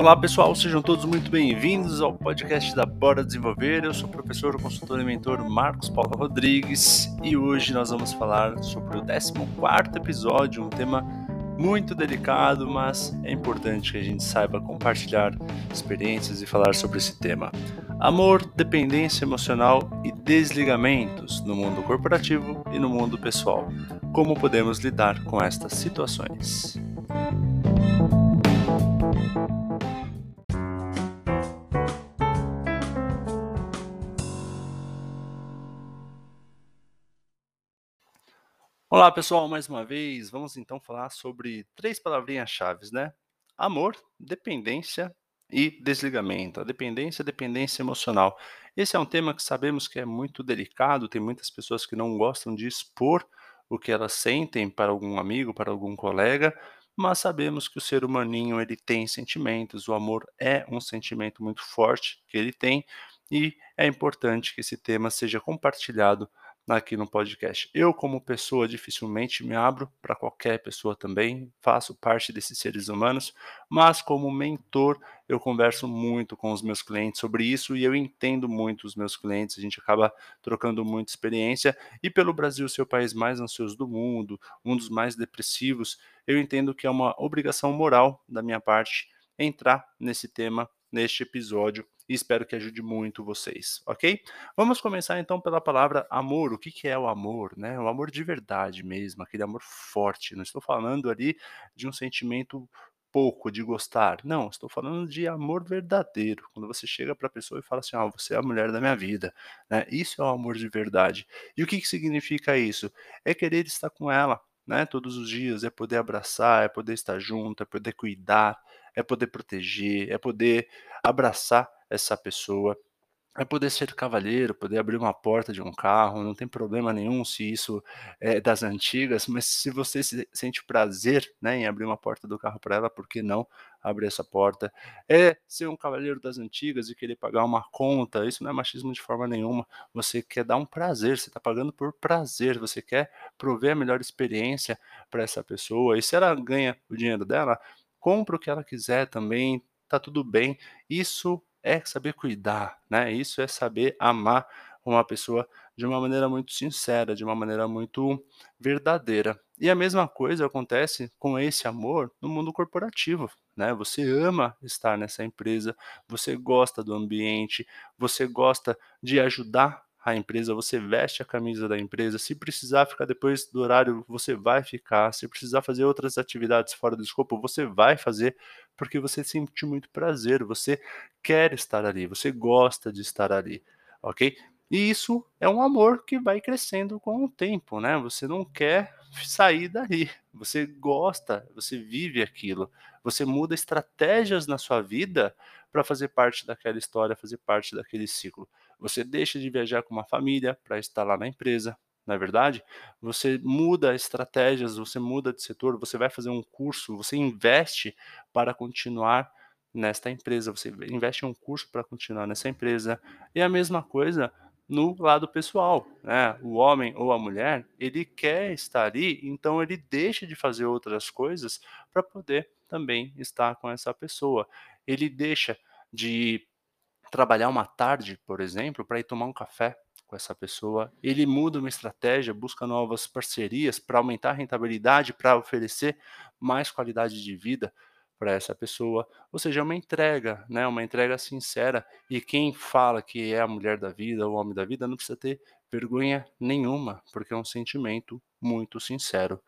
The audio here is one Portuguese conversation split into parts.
Olá pessoal, sejam todos muito bem-vindos ao podcast da Bora Desenvolver. Eu sou o professor, consultor e mentor Marcos Paulo Rodrigues e hoje nós vamos falar sobre o 14 episódio, um tema muito delicado, mas é importante que a gente saiba compartilhar experiências e falar sobre esse tema. Amor, dependência emocional e desligamentos no mundo corporativo e no mundo pessoal. Como podemos lidar com estas situações? Olá pessoal, mais uma vez, vamos então falar sobre três palavrinhas-chave, né? Amor, dependência e desligamento. A dependência, dependência emocional. Esse é um tema que sabemos que é muito delicado, tem muitas pessoas que não gostam de expor o que elas sentem para algum amigo, para algum colega, mas sabemos que o ser humaninho ele tem sentimentos, o amor é um sentimento muito forte que ele tem e é importante que esse tema seja compartilhado aqui no podcast. Eu, como pessoa, dificilmente me abro para qualquer pessoa também, faço parte desses seres humanos, mas como mentor, eu converso muito com os meus clientes sobre isso e eu entendo muito os meus clientes, a gente acaba trocando muita experiência. E pelo Brasil ser o país mais ansioso do mundo, um dos mais depressivos, eu entendo que é uma obrigação moral da minha parte entrar nesse tema neste episódio e espero que ajude muito vocês, ok? Vamos começar então pela palavra amor. O que, que é o amor? Né? O amor de verdade mesmo, aquele amor forte. Não estou falando ali de um sentimento pouco de gostar. Não, estou falando de amor verdadeiro. Quando você chega para a pessoa e fala assim: "Ah, você é a mulher da minha vida", né? Isso é o amor de verdade. E o que que significa isso? É querer estar com ela, né? Todos os dias, é poder abraçar, é poder estar junto, é poder cuidar, é poder proteger, é poder abraçar essa pessoa. É poder ser cavalheiro, poder abrir uma porta de um carro, não tem problema nenhum se isso é das antigas, mas se você se sente prazer né, em abrir uma porta do carro para ela, por que não abrir essa porta? É ser um cavalheiro das antigas e querer pagar uma conta, isso não é machismo de forma nenhuma. Você quer dar um prazer, você está pagando por prazer, você quer prover a melhor experiência para essa pessoa, e se ela ganha o dinheiro dela, compra o que ela quiser também, tá tudo bem. Isso é saber cuidar, né? Isso é saber amar uma pessoa de uma maneira muito sincera, de uma maneira muito verdadeira. E a mesma coisa acontece com esse amor no mundo corporativo, né? Você ama estar nessa empresa, você gosta do ambiente, você gosta de ajudar a empresa, você veste a camisa da empresa. Se precisar ficar depois do horário, você vai ficar. Se precisar fazer outras atividades fora do escopo, você vai fazer, porque você sente muito prazer, você quer estar ali, você gosta de estar ali, ok? E isso é um amor que vai crescendo com o tempo, né? Você não quer sair dali, você gosta, você vive aquilo, você muda estratégias na sua vida para fazer parte daquela história, fazer parte daquele ciclo. Você deixa de viajar com uma família para estar lá na empresa, não é verdade? Você muda estratégias, você muda de setor, você vai fazer um curso, você investe para continuar nesta empresa, você investe em um curso para continuar nessa empresa. E a mesma coisa no lado pessoal, né? O homem ou a mulher, ele quer estar ali, então ele deixa de fazer outras coisas para poder também estar com essa pessoa. Ele deixa de trabalhar uma tarde, por exemplo, para ir tomar um café com essa pessoa. Ele muda uma estratégia, busca novas parcerias para aumentar a rentabilidade, para oferecer mais qualidade de vida para essa pessoa. Ou seja, é uma entrega, né? Uma entrega sincera. E quem fala que é a mulher da vida, o homem da vida, não precisa ter vergonha nenhuma, porque é um sentimento muito sincero.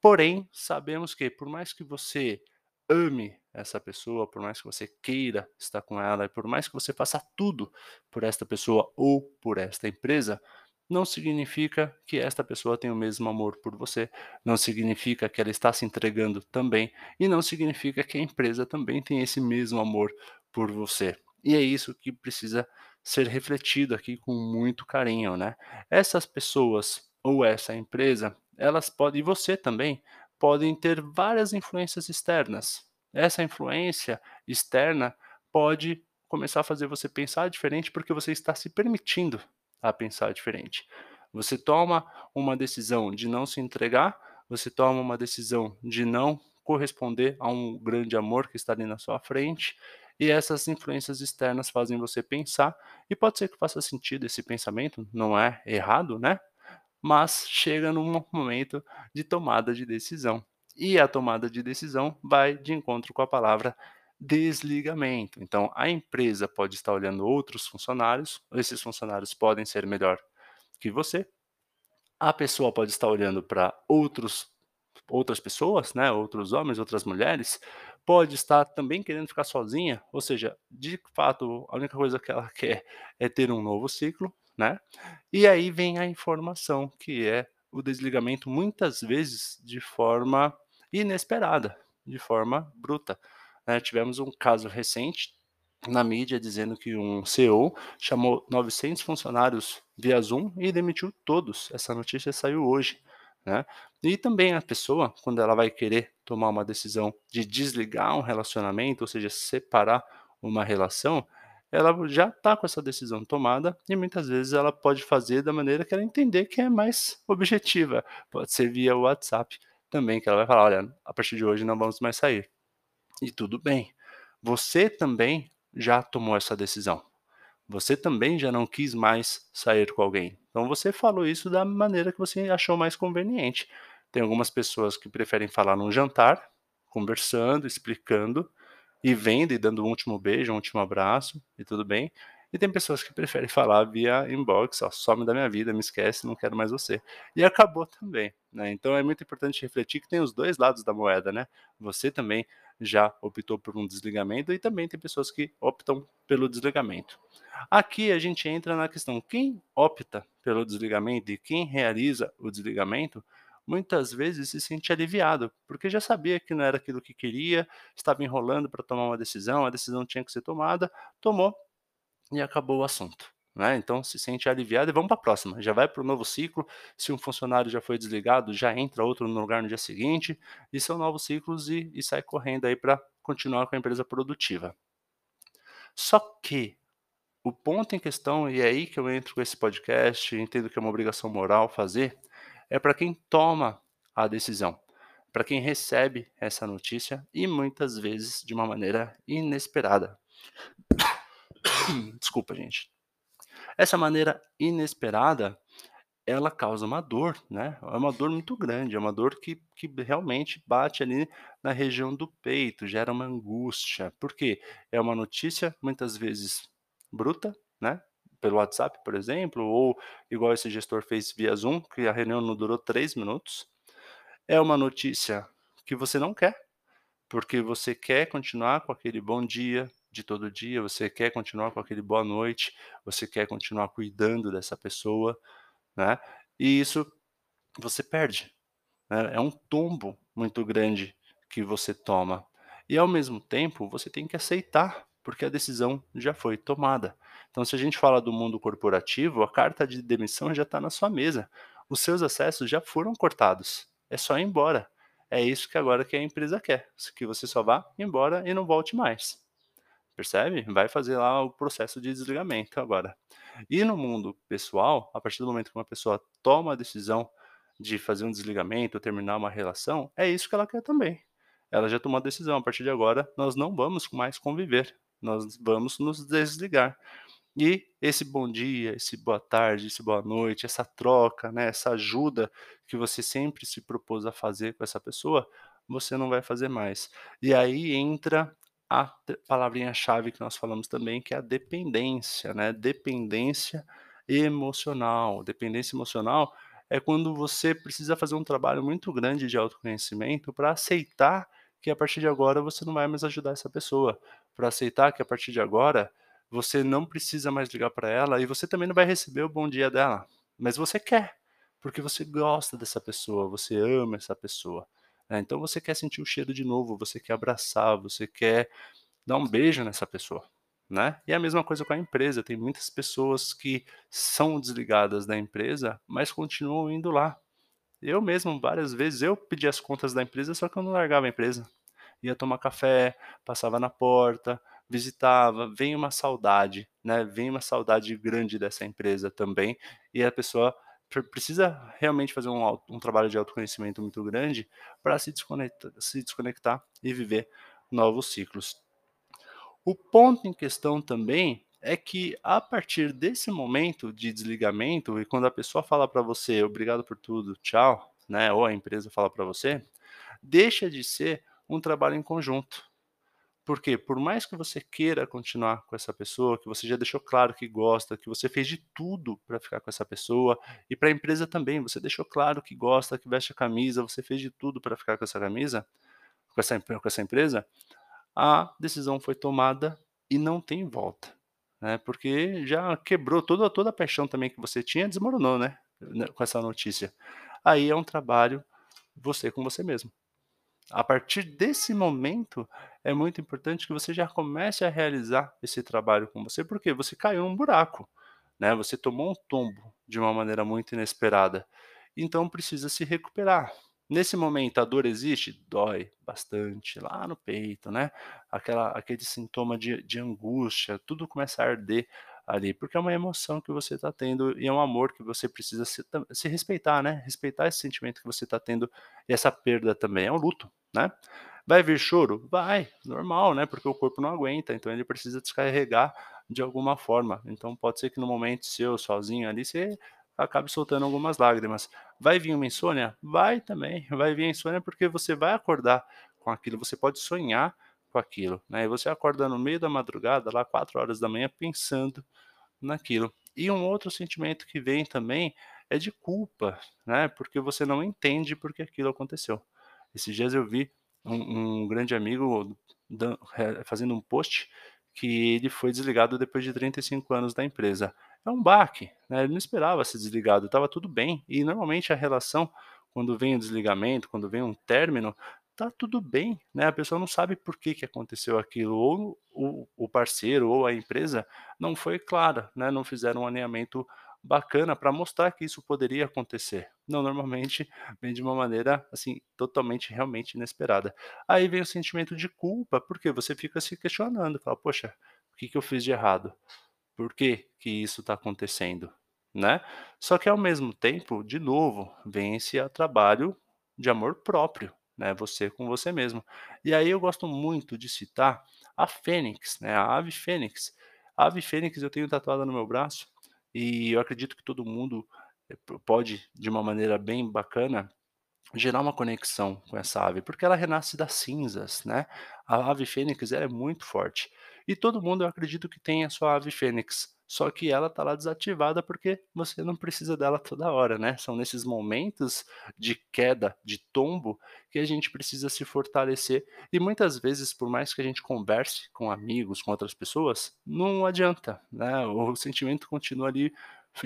Porém, sabemos que por mais que você ame essa pessoa, por mais que você queira estar com ela, e por mais que você faça tudo por esta pessoa ou por esta empresa, não significa que esta pessoa tem o mesmo amor por você, não significa que ela está se entregando também, e não significa que a empresa também tem esse mesmo amor por você. E é isso que precisa ser refletido aqui com muito carinho, né? Essas pessoas ou essa empresa, elas podem, e você também, podem ter várias influências externas. Essa influência externa pode começar a fazer você pensar diferente porque você está se permitindo a pensar diferente. Você toma uma decisão de não se entregar, você toma uma decisão de não corresponder a um grande amor que está ali na sua frente. E essas influências externas fazem você pensar, e pode ser que faça sentido esse pensamento, não é errado, né? Mas chega num momento de tomada de decisão. E a tomada de decisão vai de encontro com a palavra desligamento. Então, a empresa pode estar olhando outros funcionários, esses funcionários podem ser melhor que você. A pessoa pode estar olhando para outros outras pessoas, né, outros homens, outras mulheres, pode estar também querendo ficar sozinha, ou seja, de fato, a única coisa que ela quer é ter um novo ciclo, né? E aí vem a informação, que é o desligamento muitas vezes de forma inesperada, de forma bruta. Né? Tivemos um caso recente na mídia dizendo que um CEO chamou 900 funcionários via Zoom e demitiu todos. Essa notícia saiu hoje. Né? E também a pessoa, quando ela vai querer tomar uma decisão de desligar um relacionamento, ou seja, separar uma relação, ela já está com essa decisão tomada e muitas vezes ela pode fazer da maneira que ela entender que é mais objetiva. Pode ser via WhatsApp também, que ela vai falar: olha, a partir de hoje não vamos mais sair. E tudo bem. Você também já tomou essa decisão. Você também já não quis mais sair com alguém. Então você falou isso da maneira que você achou mais conveniente. Tem algumas pessoas que preferem falar num jantar, conversando, explicando, e vendo e dando um último beijo, um último abraço, e tudo bem. E tem pessoas que preferem falar via inbox, ó, some da minha vida, me esquece, não quero mais você. E acabou também, né? Então é muito importante refletir que tem os dois lados da moeda, né? Você também já optou por um desligamento e também tem pessoas que optam pelo desligamento. Aqui a gente entra na questão: quem opta pelo desligamento e quem realiza o desligamento muitas vezes se sente aliviado, porque já sabia que não era aquilo que queria, estava enrolando para tomar uma decisão, a decisão tinha que ser tomada, tomou e acabou o assunto. Né? Então se sente aliviado e vamos para a próxima. Já vai para o novo ciclo. Se um funcionário já foi desligado, já entra outro no lugar no dia seguinte, e são novos ciclos e, e sai correndo aí para continuar com a empresa produtiva. Só que o ponto em questão, e é aí que eu entro com esse podcast, entendo que é uma obrigação moral fazer, é para quem toma a decisão, para quem recebe essa notícia e muitas vezes de uma maneira inesperada. Desculpa, gente. Essa maneira inesperada, ela causa uma dor, né? É uma dor muito grande, é uma dor que, que realmente bate ali na região do peito, gera uma angústia. Por quê? É uma notícia muitas vezes bruta, né? Pelo WhatsApp, por exemplo, ou igual esse gestor fez via Zoom, que a reunião não durou três minutos. É uma notícia que você não quer, porque você quer continuar com aquele bom dia de todo dia, você quer continuar com aquele boa noite, você quer continuar cuidando dessa pessoa, né? E isso você perde. Né? É um tombo muito grande que você toma. E ao mesmo tempo, você tem que aceitar porque a decisão já foi tomada. Então, se a gente fala do mundo corporativo, a carta de demissão já está na sua mesa. Os seus acessos já foram cortados. É só ir embora. É isso que agora que a empresa quer, que você só vá embora e não volte mais. Percebe? Vai fazer lá o processo de desligamento agora. E no mundo pessoal, a partir do momento que uma pessoa toma a decisão de fazer um desligamento, terminar uma relação, é isso que ela quer também. Ela já tomou a decisão, a partir de agora nós não vamos mais conviver nós vamos nos desligar. E esse bom dia, esse boa tarde, esse boa noite, essa troca, né, essa ajuda que você sempre se propôs a fazer com essa pessoa, você não vai fazer mais. E aí entra a palavrinha-chave que nós falamos também, que é a dependência, né? Dependência emocional. Dependência emocional é quando você precisa fazer um trabalho muito grande de autoconhecimento para aceitar que a partir de agora você não vai mais ajudar essa pessoa, para aceitar que a partir de agora você não precisa mais ligar para ela e você também não vai receber o bom dia dela, mas você quer, porque você gosta dessa pessoa, você ama essa pessoa. Né? Então você quer sentir o cheiro de novo, você quer abraçar, você quer dar um beijo nessa pessoa. Né? E a mesma coisa com a empresa. Tem muitas pessoas que são desligadas da empresa, mas continuam indo lá. Eu mesmo, várias vezes, eu pedi as contas da empresa, só que eu não largava a empresa. Ia tomar café, passava na porta, visitava, vem uma saudade, né? Vem uma saudade grande dessa empresa também, e a pessoa precisa realmente fazer um um trabalho de autoconhecimento muito grande para se desconecta se desconectar e viver novos ciclos. O ponto em questão também é que a partir desse momento de desligamento e quando a pessoa fala para você: "Obrigado por tudo, tchau", né, ou a empresa fala para você, deixa de ser um trabalho em conjunto. Porque por mais que você queira continuar com essa pessoa, que você já deixou claro que gosta, que você fez de tudo para ficar com essa pessoa, e para a empresa também, você deixou claro que gosta, que veste a camisa, você fez de tudo para ficar com essa camisa, com essa, com essa empresa, a decisão foi tomada e não tem volta. Né? Porque já quebrou toda, toda a paixão também que você tinha, desmoronou, né? né com essa notícia. Aí é um trabalho você com você mesmo. A partir desse momento, é muito importante que você já comece a realizar esse trabalho com você, porque você caiu num buraco, né? Você tomou um tombo de uma maneira muito inesperada. Então precisa se recuperar. Nesse momento a dor existe? Dói bastante lá no peito, né? Aquela, aquele sintoma de, de angústia, tudo começa a arder ali, porque é uma emoção que você está tendo e é um amor que você precisa se, se respeitar, né? Respeitar esse sentimento que você está tendo e essa perda também. É um luto, né? Vai vir choro? Vai, normal, né? Porque o corpo não aguenta, então ele precisa descarregar de alguma forma. Então pode ser que no momento seu, sozinho ali, você acabe soltando algumas lágrimas. Vai vir uma insônia? Vai também. Vai vir a insônia porque você vai acordar com aquilo, você pode sonhar com aquilo, né? E você acorda no meio da madrugada, lá 4 horas da manhã, pensando naquilo. E um outro sentimento que vem também é de culpa, né? Porque você não entende porque aquilo aconteceu. Esses dias eu vi um, um grande amigo fazendo um post que ele foi desligado depois de 35 anos da empresa. É um baque, né? Ele não esperava ser desligado, estava tudo bem. E normalmente a relação, quando vem o desligamento, quando vem um término, tá tudo bem, né? A pessoa não sabe por que, que aconteceu aquilo, ou o, o parceiro ou a empresa não foi clara, né? Não fizeram um alinhamento bacana para mostrar que isso poderia acontecer. Não, normalmente vem de uma maneira assim totalmente realmente inesperada. Aí vem o sentimento de culpa, porque você fica se questionando, fala, poxa, o que, que eu fiz de errado? Por que, que isso está acontecendo? Né? Só que ao mesmo tempo, de novo, vem esse trabalho de amor próprio, né? Você com você mesmo. E aí eu gosto muito de citar a Fênix, né? A ave Fênix. A ave Fênix eu tenho tatuada no meu braço e eu acredito que todo mundo eh, pode, de uma maneira bem bacana, gerar uma conexão com essa ave, porque ela renasce das cinzas, né? A ave fênix é muito forte. E todo mundo, eu acredito que tem a sua ave fênix, só que ela tá lá desativada porque você não precisa dela toda hora, né? São nesses momentos de queda, de tombo, que a gente precisa se fortalecer. E muitas vezes, por mais que a gente converse com amigos, com outras pessoas, não adianta, né? O sentimento continua ali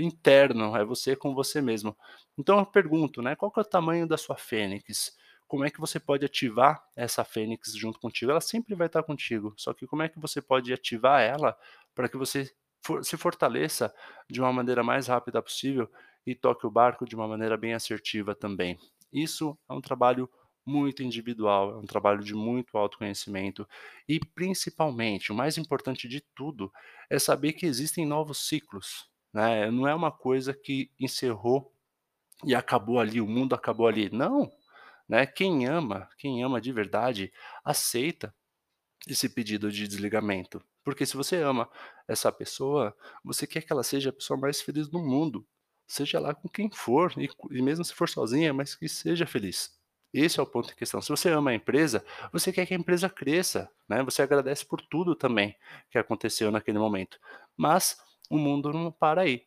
interno, é você com você mesmo. Então eu pergunto, né, qual que é o tamanho da sua fênix? Como é que você pode ativar essa fênix junto contigo? Ela sempre vai estar contigo, só que como é que você pode ativar ela para que você for, se fortaleça de uma maneira mais rápida possível e toque o barco de uma maneira bem assertiva também? Isso é um trabalho muito individual, é um trabalho de muito autoconhecimento e principalmente, o mais importante de tudo, é saber que existem novos ciclos, né? Não é uma coisa que encerrou e acabou ali, o mundo acabou ali. Não, né? Quem ama, quem ama de verdade, aceita esse pedido de desligamento. Porque se você ama essa pessoa, você quer que ela seja a pessoa mais feliz do mundo. Seja lá com quem for, e, e mesmo se for sozinha, mas que seja feliz. Esse é o ponto em questão. Se você ama a empresa, você quer que a empresa cresça, né? Você agradece por tudo também que aconteceu naquele momento. Mas o mundo não para aí.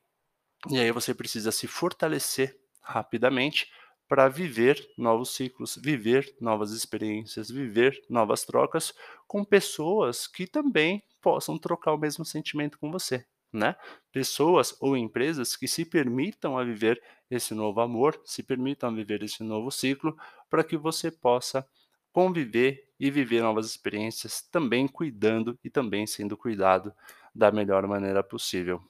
E aí você precisa se fortalecer rapidamente para viver novos ciclos, viver novas experiências, viver novas trocas com pessoas que também possam trocar o mesmo sentimento com você, né? Pessoas ou empresas que se permitam a viver esse novo amor, se permitam viver esse novo ciclo, para que você possa conviver e viver novas experiências, também cuidando e também sendo cuidado da melhor maneira possível.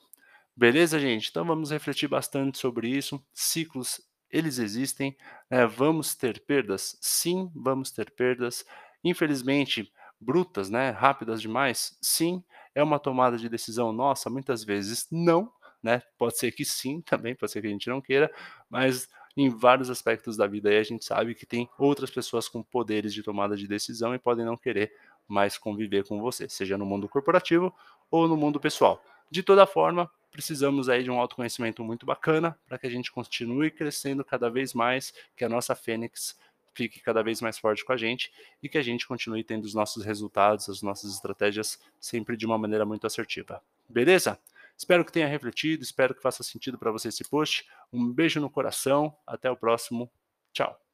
Beleza, gente? Então vamos refletir bastante sobre isso. Ciclos, eles existem. Né? Vamos ter perdas? Sim, vamos ter perdas. Infelizmente, brutas, né? rápidas demais? Sim. É uma tomada de decisão nossa? Muitas vezes não. né? Pode ser que sim, também, pode ser que a gente não queira, mas em vários aspectos da vida aí a gente sabe que tem outras pessoas com poderes de tomada de decisão e podem não querer mais conviver com você, seja no mundo corporativo ou no mundo pessoal. De toda forma, precisamos aí de um autoconhecimento muito bacana para que a gente continue crescendo cada vez mais, que a nossa Fênix fique cada vez mais forte com a gente e que a gente continue tendo os nossos resultados, as nossas estratégias sempre de uma maneira muito assertiva. Beleza? Espero que tenha refletido, espero que faça sentido para você esse post. Um beijo no coração, até o próximo. Tchau.